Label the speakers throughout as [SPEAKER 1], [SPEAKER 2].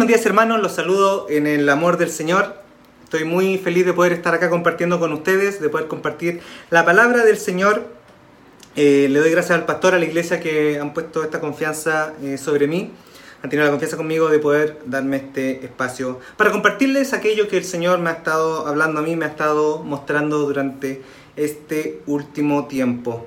[SPEAKER 1] buenos días hermanos, los saludo en el amor del Señor. Estoy muy feliz de poder estar acá compartiendo con ustedes, de poder compartir la palabra del Señor. Eh, le doy gracias al pastor, a la iglesia que han puesto esta confianza eh, sobre mí, han tenido la confianza conmigo de poder darme este espacio para compartirles aquello que el Señor me ha estado hablando a mí, me ha estado mostrando durante este último tiempo.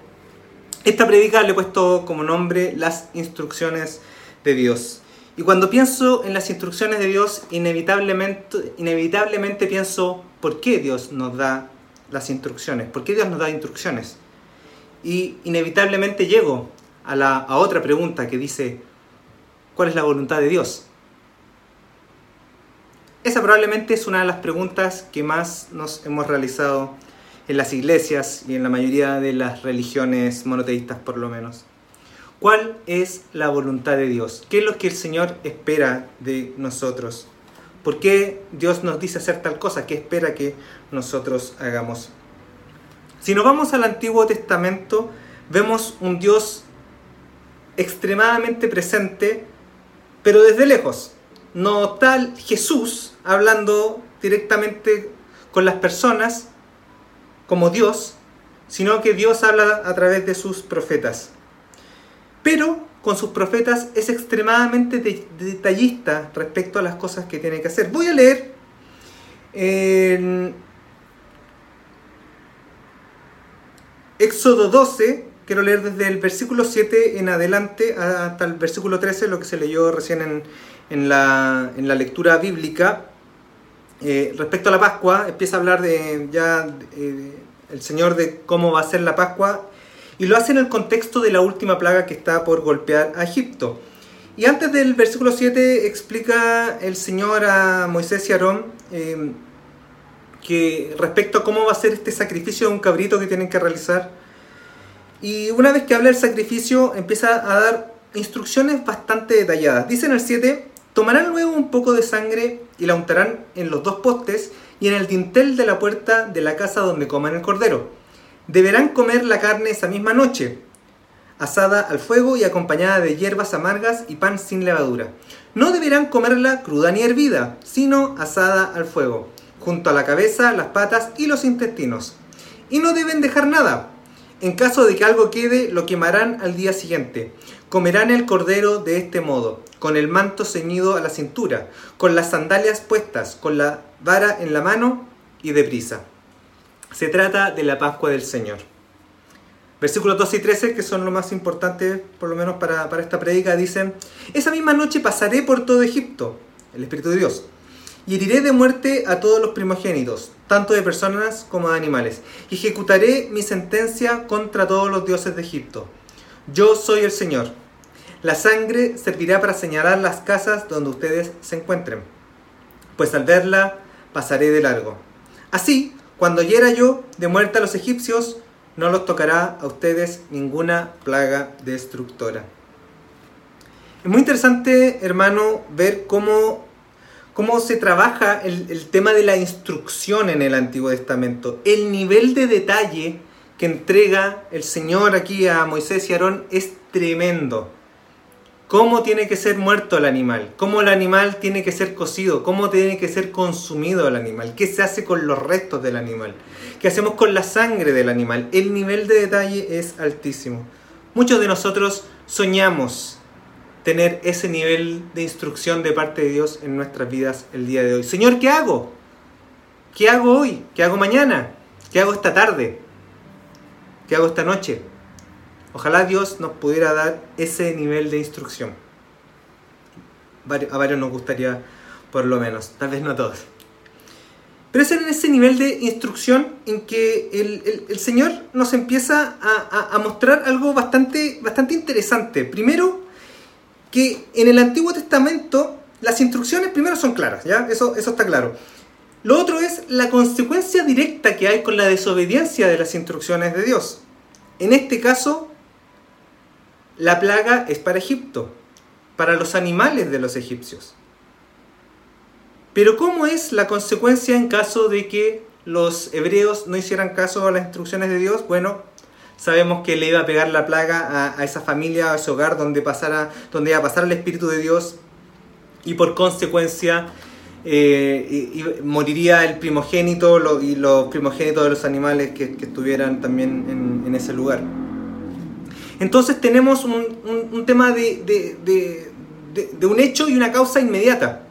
[SPEAKER 1] Esta predica le he puesto como nombre las instrucciones de Dios. Y cuando pienso en las instrucciones de Dios, inevitablemente, inevitablemente pienso, ¿por qué Dios nos da las instrucciones? ¿Por qué Dios nos da instrucciones? Y inevitablemente llego a, la, a otra pregunta que dice, ¿cuál es la voluntad de Dios? Esa probablemente es una de las preguntas que más nos hemos realizado en las iglesias y en la mayoría de las religiones monoteístas por lo menos. ¿Cuál es la voluntad de Dios? ¿Qué es lo que el Señor espera de nosotros? ¿Por qué Dios nos dice hacer tal cosa? ¿Qué espera que nosotros hagamos? Si nos vamos al Antiguo Testamento, vemos un Dios extremadamente presente, pero desde lejos. No tal Jesús hablando directamente con las personas como Dios, sino que Dios habla a través de sus profetas pero con sus profetas es extremadamente detallista respecto a las cosas que tiene que hacer. Voy a leer en Éxodo 12, quiero leer desde el versículo 7 en adelante hasta el versículo 13, lo que se leyó recién en, la, lectura bíblica. Eh, respecto a la Pascua, empieza a hablar de ya eh, el Señor de cómo va a ser la Pascua y lo hace en el contexto de la última plaga que está por golpear a Egipto. Y antes del versículo 7 explica el Señor a Moisés y Aarón eh, que respecto a cómo va a ser este sacrificio de un cabrito que tienen que realizar. Y una vez que habla del sacrificio empieza a dar instrucciones bastante detalladas. Dice en el 7, tomarán luego un poco de sangre y la untarán en los dos postes y en el dintel de la puerta de la casa donde coman el cordero Deberán comer la carne esa misma noche, asada al fuego y acompañada de hierbas amargas y pan sin levadura. No deberán comerla cruda ni hervida, sino asada al fuego, junto a la cabeza, las patas y los intestinos. Y no deben dejar nada. En caso de que algo quede, lo quemarán al día siguiente. Comerán el cordero de este modo, con el manto ceñido a la cintura, con las sandalias puestas, con la vara en la mano y deprisa. Se trata de la Pascua del Señor. Versículos 12 y 13, que son lo más importante, por lo menos para, esta predica, dicen, Esa misma noche pasaré por todo Egipto, el Espíritu de Dios, y heriré de muerte a todos los primogénitos, tanto de personas como de animales, y ejecutaré mi sentencia contra todos los dioses de Egipto. Yo soy el Señor. La sangre servirá para señalar las casas donde ustedes se encuentren, pues al verla pasaré de largo. Así, cuando hiera yo de muerte a los egipcios, no los tocará a ustedes ninguna plaga destructora. Es muy interesante, hermano, ver cómo, cómo se trabaja el, el tema de la instrucción en el Antiguo Testamento. El nivel de detalle que entrega el Señor aquí a Moisés y Aarón es tremendo cómo tiene que ser muerto el animal, cómo el animal tiene que ser cocido, cómo tiene que ser consumido el animal, qué se hace con los restos del animal, qué hacemos con la sangre del animal. El nivel de detalle es altísimo. Muchos de nosotros soñamos tener ese nivel de instrucción de parte de Dios en nuestras vidas el día de hoy. Señor, ¿qué hago? ¿Qué hago hoy? ¿Qué hago mañana? ¿Qué hago esta tarde? ¿Qué hago esta noche? Ojalá Dios nos pudiera dar ese nivel de instrucción. A varios nos gustaría, por lo menos, tal vez no a todos. Pero es en ese nivel de instrucción en que el, Señor nos empieza a, mostrar algo bastante, bastante interesante. Primero, que en el Antiguo Testamento las instrucciones primero son claras, ¿ya? Eso, eso está claro. Lo otro es la consecuencia directa que hay con la desobediencia de las instrucciones de Dios. En este caso, la plaga es para Egipto, para los animales de los egipcios. Pero ¿cómo es la consecuencia en caso de que los hebreos no hicieran caso a las instrucciones de Dios? Bueno, sabemos que le iba a pegar la plaga a, esa familia, a ese hogar donde, pasara, donde iba a pasar el Espíritu de Dios y por consecuencia eh, moriría el primogénito y los primogénitos de los animales que, estuvieran también en, ese lugar. Entonces tenemos un, tema de, de, un hecho y una causa inmediata,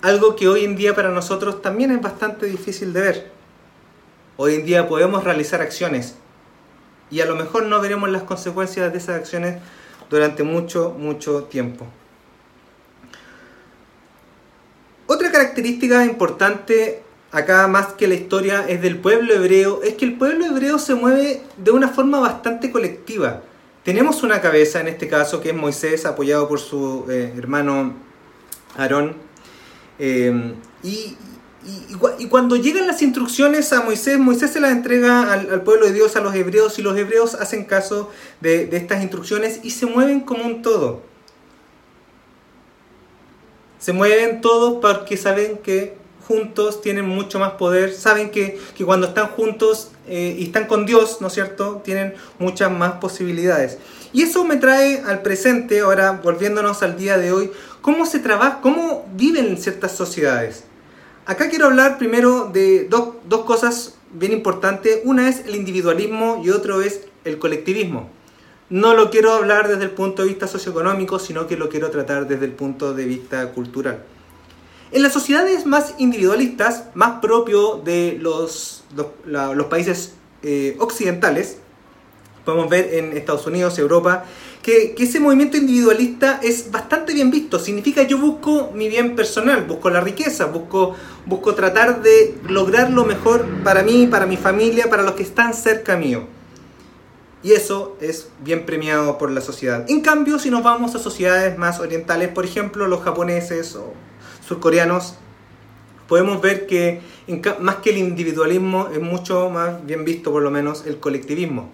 [SPEAKER 1] algo que hoy en día para nosotros también es bastante difícil de ver. Hoy en día podemos realizar acciones y a lo mejor no veremos las consecuencias de esas acciones durante mucho, mucho tiempo. Otra característica importante acá más que la historia es del pueblo hebreo, es que el pueblo hebreo se mueve de una forma bastante colectiva. Tenemos una cabeza en este caso que es Moisés apoyado por su eh, hermano Aarón. Eh, y, cuando llegan las instrucciones a Moisés, Moisés se las entrega al, pueblo de Dios, a los hebreos, y los hebreos hacen caso de estas instrucciones y se mueven como un todo. Se mueven todos porque saben que juntos tienen mucho más poder, saben que, cuando están juntos eh, y están con Dios, ¿no es cierto?, tienen muchas más posibilidades. Y eso me trae al presente, ahora volviéndonos al día de hoy, cómo se trabaja, cómo viven ciertas sociedades. Acá quiero hablar primero de dos, dos cosas bien importantes. Una es el individualismo y otro es el colectivismo no lo quiero hablar desde el punto de vista socioeconómico, sino que lo quiero tratar desde el punto de vista cultural. En las sociedades más individualistas, más propio de los, los, países eh, occidentales, podemos ver en Estados Unidos, Europa, que, que, ese movimiento individualista es bastante bien visto. Significa yo busco mi bien personal, busco la riqueza, busco, busco tratar de lograr lo mejor para mí, para mi familia, para los que están cerca mío. Y eso es bien premiado por la sociedad. En cambio, si nos vamos a sociedades más orientales, por ejemplo los japoneses o surcoreanos, podemos ver que más que el individualismo es mucho más bien visto por lo menos el colectivismo.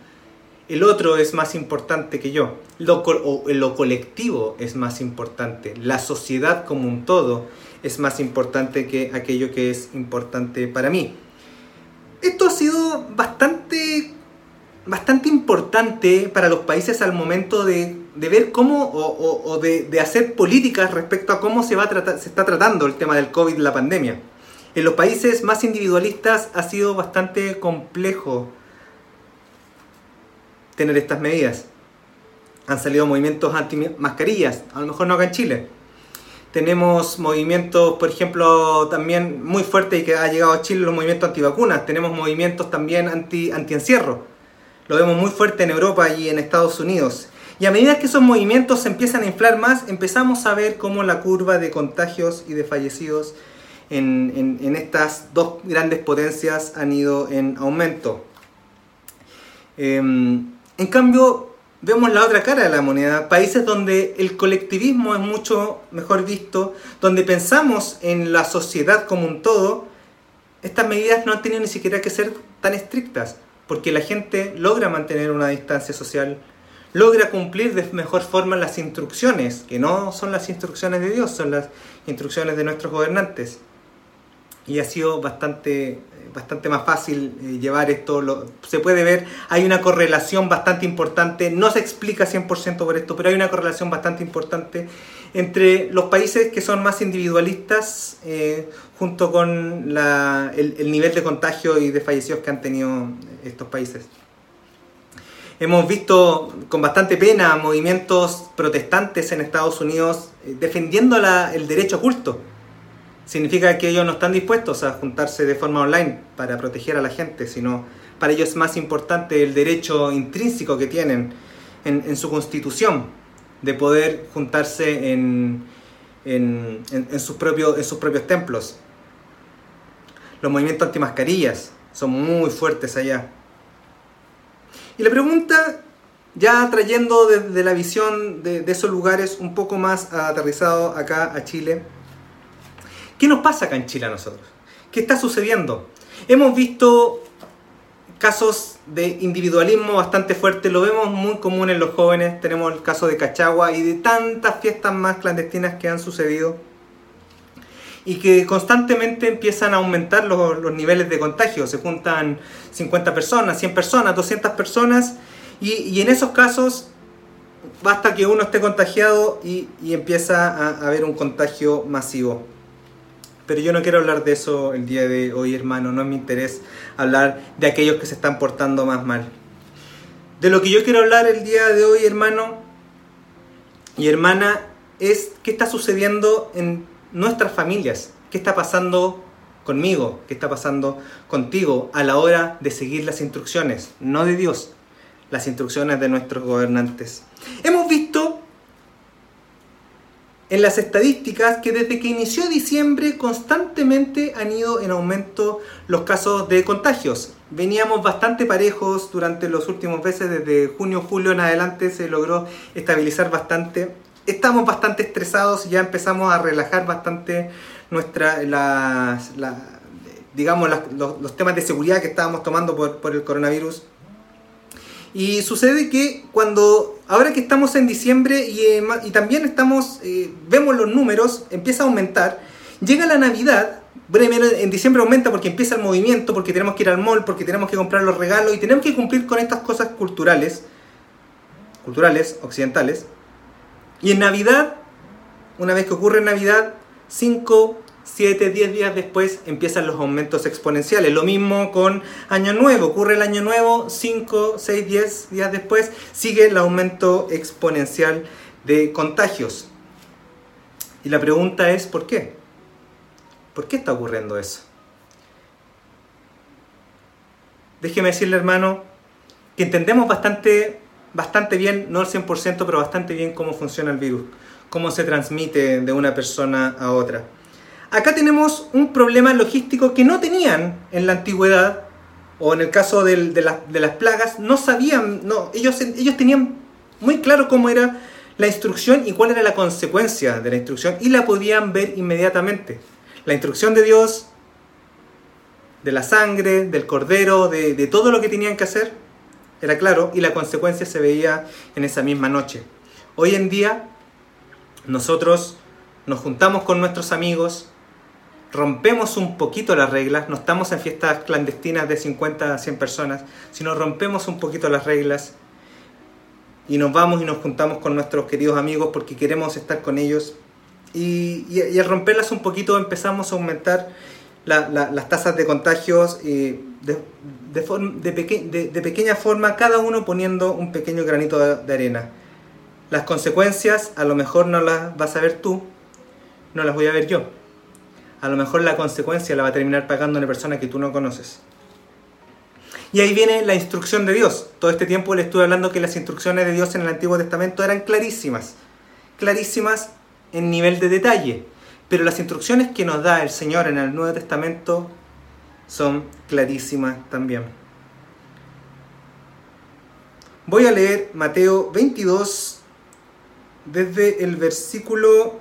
[SPEAKER 1] El otro es más importante que yo. Lo, o lo colectivo es más importante. La sociedad como un todo es más importante que aquello que es importante para mí. Esto ha sido bastante bastante importante para los países al momento de, ver cómo o, de, hacer políticas respecto a cómo se, va se está tratando el tema del COVID, la pandemia. En los países más individualistas ha sido bastante complejo tener estas medidas. Han salido movimientos anti-mascarillas, a lo mejor no acá en Chile. Tenemos movimientos, por ejemplo, también muy fuertes y que ha llegado a Chile los movimientos antivacunas. Tenemos movimientos también anti-encierro lo vemos muy fuerte en Europa y en Estados Unidos. Y a medida que esos movimientos se empiezan a inflar más, empezamos a ver cómo la curva de contagios y de fallecidos en, estas dos grandes potencias han ido en aumento. Em, en cambio, vemos la otra cara de la moneda, países donde el colectivismo es mucho mejor visto, donde pensamos en la sociedad como un todo, estas medidas no han tenido ni siquiera que ser tan estrictas porque la gente logra mantener una distancia social, logra cumplir de mejor forma las instrucciones, que no son las instrucciones de Dios, son las instrucciones de nuestros gobernantes. Y ha sido bastante, bastante más fácil eh, llevar esto. se puede ver, hay una correlación bastante importante, no se explica 100% por esto, pero hay una correlación bastante importante entre los países que son más individualistas eh, junto con el, nivel de contagio y de fallecidos que han tenido estos países. Hemos visto con bastante pena movimientos protestantes en Estados Unidos eh, defendiendo el derecho oculto. Significa que ellos no están dispuestos a juntarse de forma online para proteger a la gente, sino para ellos es más importante el derecho intrínseco que tienen en su constitución de poder juntarse en, sus propios, en sus propios templos. Los movimientos antimascarillas son muy fuertes allá. Y la pregunta, ya trayendo desde la visión de, de, esos lugares un poco más aterrizado acá a Chile, ¿qué nos pasa acá en Chile a nosotros? ¿Qué está sucediendo? Hemos visto casos de individualismo bastante fuerte, lo vemos muy común en los jóvenes, tenemos el caso de Cachagua y de tantas fiestas más clandestinas que han sucedido y que constantemente empiezan a aumentar los, niveles de contagio, se juntan 50 personas, 100 personas, 200 personas y, en esos casos basta que uno esté contagiado y, empieza a, haber un contagio masivo. Pero yo no quiero hablar de eso el día de hoy, hermano. No es mi interés hablar de aquellos que se están portando más mal. De lo que yo quiero hablar el día de hoy, hermano y hermana, es qué está sucediendo en nuestras familias. ¿Qué está pasando conmigo? ¿Qué está pasando contigo a la hora de seguir las instrucciones? No de Dios, las instrucciones de nuestros gobernantes. Hemos visto en las estadísticas que desde que inició diciembre constantemente han ido en aumento los casos de contagios. Veníamos bastante parejos durante los últimos meses, desde junio, julio en adelante se logró estabilizar bastante. Estamos bastante estresados y ya empezamos a relajar bastante nuestra, digamos, los, temas de seguridad que estábamos tomando por el coronavirus. Y sucede que cuando, ahora que estamos en diciembre y, eh, también estamos, eh, vemos los números, empieza a aumentar, llega la Navidad, en diciembre aumenta porque empieza el movimiento, porque tenemos que ir al mall, porque tenemos que comprar los regalos y tenemos que cumplir con estas cosas culturales, culturales, occidentales. Y en Navidad, una vez que ocurre Navidad, 5, 7, 10 días después empiezan los aumentos exponenciales. Lo mismo con Año Nuevo. Ocurre el Año Nuevo, 5, 6, 10 días después sigue el aumento exponencial de contagios. Y la pregunta es, ¿por qué? ¿Por qué está ocurriendo eso? Déjeme decirle, hermano, que entendemos bastante, bastante bien, no al 100%, pero bastante bien cómo funciona el virus, cómo se transmite de una persona a otra acá tenemos un problema logístico que no tenían en la antigüedad, o en el caso de, las plagas, no sabían, no, ellos, ellos tenían muy claro cómo era la instrucción y cuál era la consecuencia de la instrucción, y la podían ver inmediatamente. La instrucción de Dios, de la sangre, del cordero, de, de todo lo que tenían que hacer, era claro, y la consecuencia se veía en esa misma noche. Hoy en día, nosotros nos juntamos con nuestros amigos, rompemos un poquito las reglas, no estamos en fiestas clandestinas de 50 a 100 personas, sino rompemos un poquito las reglas y nos vamos y nos juntamos con nuestros queridos amigos porque queremos estar con ellos. Y, al romperlas un poquito empezamos a aumentar las tasas de contagios de, de, pequeña forma, cada uno poniendo un pequeño granito de arena. Las consecuencias a lo mejor no las vas a ver tú, no las voy a ver yo a lo mejor la consecuencia la va a terminar pagando una persona que tú no conoces. Y ahí viene la instrucción de Dios. Todo este tiempo le estuve hablando que las instrucciones de Dios en el Antiguo Testamento eran clarísimas. Clarísimas en nivel de detalle. Pero las instrucciones que nos da el Señor en el Nuevo Testamento son clarísimas también. Voy a leer Mateo 22 desde el versículo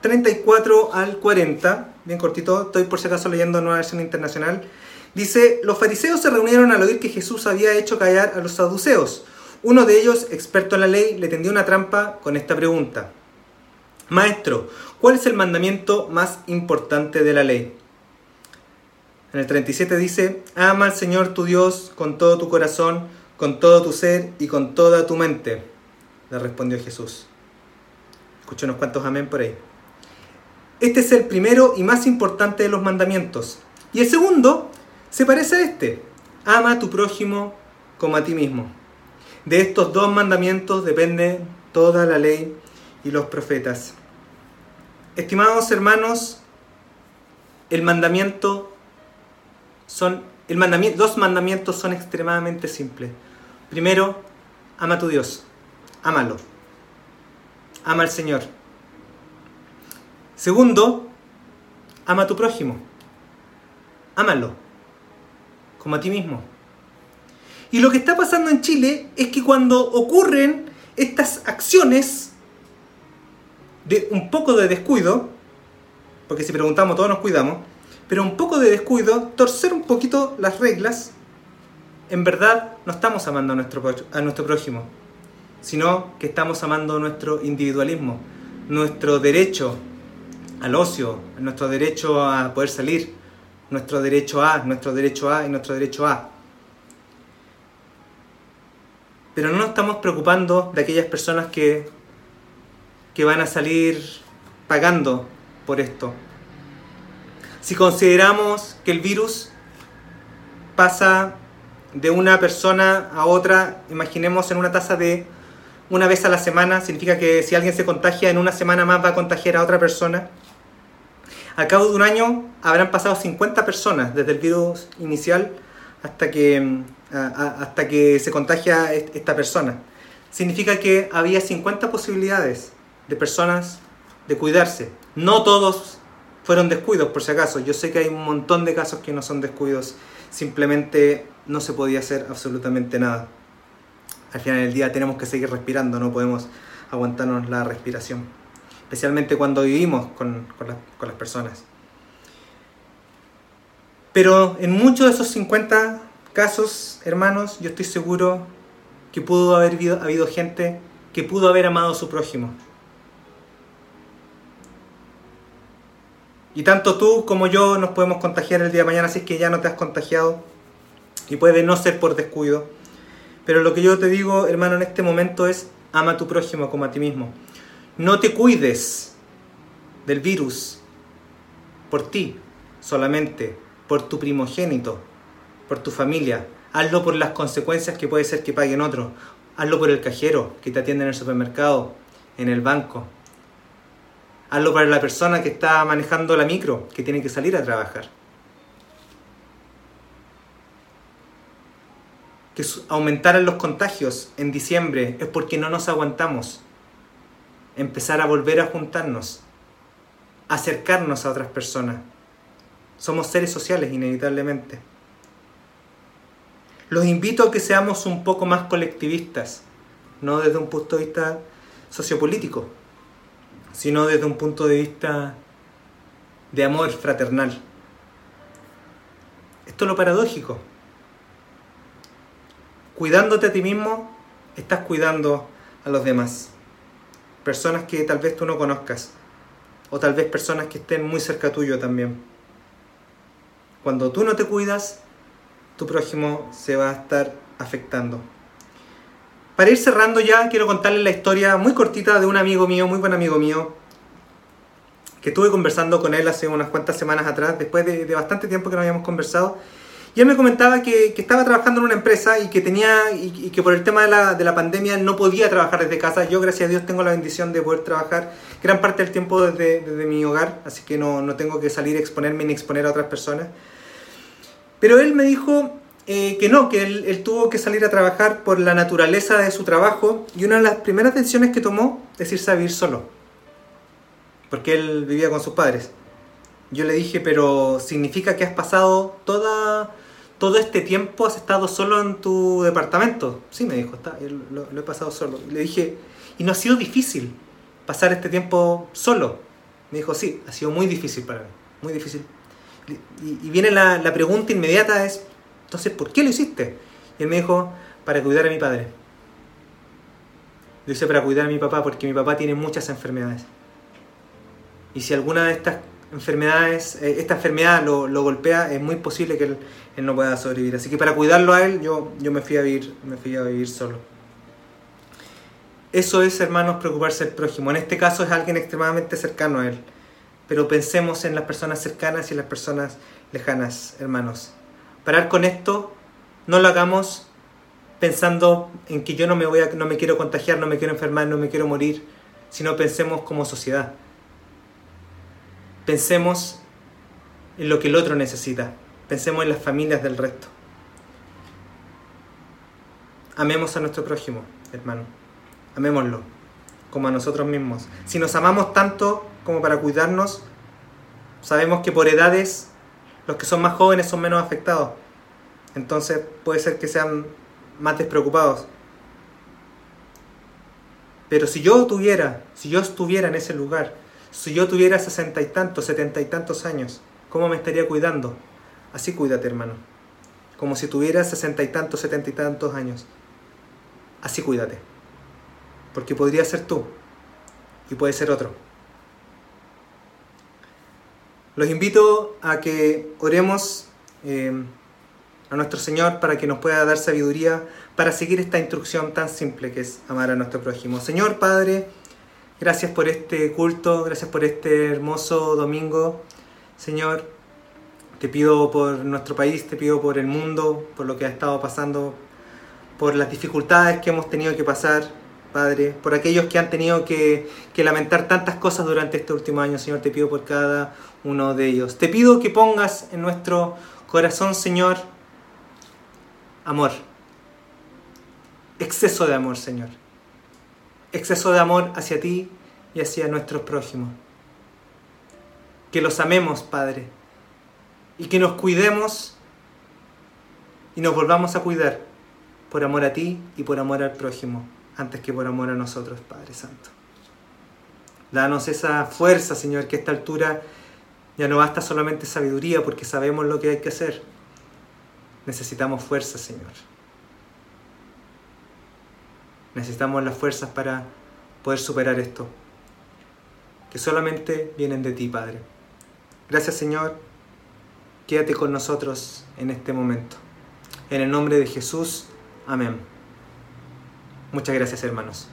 [SPEAKER 1] 34 al 40, bien cortito, estoy por si acaso leyendo Nueva Versión Internacional. Dice, los fariseos se reunieron al oír que Jesús había hecho callar a los saduceos. Uno de ellos, experto en la ley, le tendió una trampa con esta pregunta. Maestro, ¿cuál es el mandamiento más importante de la ley? En el 37 dice, ama al Señor tu Dios con todo tu corazón, con todo tu ser y con toda tu mente. Le respondió Jesús. Escucho unos cuantos amén por ahí. Este es el primero y más importante de los mandamientos. Y el segundo se parece a este. Ama a tu prójimo como a ti mismo. De estos dos mandamientos depende toda la ley y los profetas. Estimados hermanos, el mandamiento son el mandamiento, dos mandamientos son extremadamente simples. Primero, ama a tu Dios. Ámalo. Ama al Señor. Segundo, ama a tu prójimo. Ámalo, como a ti mismo. Y lo que está pasando en Chile es que cuando ocurren estas acciones de un poco de descuido, porque si preguntamos todos nos cuidamos, pero un poco de descuido, torcer un poquito las reglas, en verdad no estamos amando a nuestro, a nuestro prójimo, sino que estamos amando nuestro individualismo, nuestro derecho al ocio, nuestro derecho a poder salir, nuestro derecho a, nuestro derecho a y nuestro derecho a. Pero no nos estamos preocupando de aquellas personas que, que van a salir pagando por esto. Si consideramos que el virus pasa de una persona a otra, imaginemos en una tasa de una vez a la semana, significa que si alguien se contagia en una semana más va a contagiar a otra persona. Al cabo de un año habrán pasado 50 personas desde el virus inicial hasta que, hasta que se contagia esta persona. Significa que había 50 posibilidades de personas de cuidarse. No todos fueron descuidos, por si acaso. Yo sé que hay un montón de casos que no son descuidos. Simplemente no se podía hacer absolutamente nada. Al final del día tenemos que seguir respirando, no podemos aguantarnos la respiración. Especialmente cuando vivimos con, las personas. Pero en muchos de esos 50 casos, hermanos, yo estoy seguro que pudo haber habido gente que pudo haber amado a su prójimo Y tanto tú como yo nos podemos contagiar el día de mañana si es que ya no te has contagiado. Y puede no ser por descuido. Pero lo que yo te digo, hermano, en este momento es ama a tu prójimo como a ti mismo. No te cuides del virus por ti solamente, por tu primogénito, por tu familia. Hazlo por las consecuencias que puede ser que paguen otros. Hazlo por el cajero que te atiende en el supermercado, en el banco, Hazlo para la persona que está manejando la micro, que tiene que salir a trabajar. Que aumentaran los contagios en diciembre es porque no nos aguantamos. Empezar a volver a juntarnos, acercarnos a otras personas. Somos seres sociales inevitablemente. Los invito a que seamos un poco más colectivistas, no desde un punto de vista sociopolítico, sino desde un punto de vista de amor fraternal. Esto es lo paradójico. Cuidándote a ti mismo, estás cuidando a los demás. Personas que tal vez tú no conozcas. O tal vez personas que estén muy cerca tuyo también. Cuando tú no te cuidas, tu prójimo se va a estar afectando. Para ir cerrando ya, quiero contarles la historia muy cortita de un amigo mío, muy buen amigo mío, que estuve conversando con él hace unas cuantas semanas atrás, después de, bastante tiempo que no habíamos conversado. Y él me comentaba que, estaba trabajando en una empresa y que tenía y, que por el tema de la, de la, pandemia no podía trabajar desde casa. Yo, gracias a Dios, tengo la bendición de poder trabajar gran parte del tiempo desde, desde mi hogar, así que no, no, tengo que salir a exponerme ni exponer a otras personas. Pero él me dijo eh, que no, que él, tuvo que salir a trabajar por la naturaleza de su trabajo y una de las primeras decisiones que tomó es irse a vivir solo, porque él vivía con sus padres. Yo le dije, pero ¿significa que has pasado toda, todo este tiempo, has estado solo en tu departamento? Sí, me dijo, está, lo, lo he pasado solo. Le dije, ¿y no ha sido difícil pasar este tiempo solo? Me dijo, sí, ha sido muy difícil para mí, muy difícil. Y, viene la, la pregunta inmediata es, entonces, ¿por qué lo hiciste? Y él me dijo, para cuidar a mi padre. Lo hice para cuidar a mi papá porque mi papá tiene muchas enfermedades. Y si alguna de estas enfermedades, eh, esta enfermedad lo, golpea, es muy posible que él, no pueda sobrevivir. Así que para cuidarlo a él, yo, yo me, fui a vivir, me fui a vivir solo. Eso es, hermanos, preocuparse del prójimo. En este caso es alguien extremadamente cercano a él. Pero pensemos en las personas cercanas y en las personas lejanas, hermanos parar con esto, no lo hagamos pensando en que yo no me, voy a, no me quiero contagiar, no me quiero enfermar, no me quiero morir, sino pensemos como sociedad. Pensemos en lo que el otro necesita. Pensemos en las familias del resto. Amemos a nuestro prójimo, hermano. Amémoslo, como a nosotros mismos. Si nos amamos tanto como para cuidarnos, sabemos que por edades los que son más jóvenes son menos afectados. Entonces puede ser que sean más despreocupados. Pero si yo tuviera, si yo estuviera en ese lugar, si yo tuviera sesenta y tantos, setenta y tantos años, ¿cómo me estaría cuidando? Así cuídate, hermano. Como si tuviera sesenta y tantos, setenta y tantos años. Así cuídate. Porque podría ser tú y puede ser otro. Los invito a que oremos eh, a nuestro Señor para que nos pueda dar sabiduría para seguir esta instrucción tan simple que es amar a nuestro prójimo. Señor Padre, gracias por este culto, gracias por este hermoso domingo. Señor, te pido por nuestro país, te pido por el mundo, por lo que ha estado pasando, por las dificultades que hemos tenido que pasar, Padre, por aquellos que han tenido que, lamentar tantas cosas durante este último año, Señor, te pido por cada uno de ellos. Te pido que pongas en nuestro corazón, Señor, amor. Exceso de amor, Señor. Exceso de amor hacia ti y hacia nuestros prójimos. Que los amemos, Padre y que nos cuidemos y nos volvamos a cuidar por amor a ti y por amor al prójimo, antes que por amor a nosotros, Padre Santo. Danos esa fuerza, Señor, que a esta altura ya no basta solamente sabiduría, porque sabemos lo que hay que hacer. Necesitamos fuerza, Señor. Necesitamos las fuerzas para poder superar esto, que solamente vienen de ti, Padre. Gracias, Señor quédate con nosotros en este momento. En el nombre de Jesús, amén. Muchas gracias hermanos.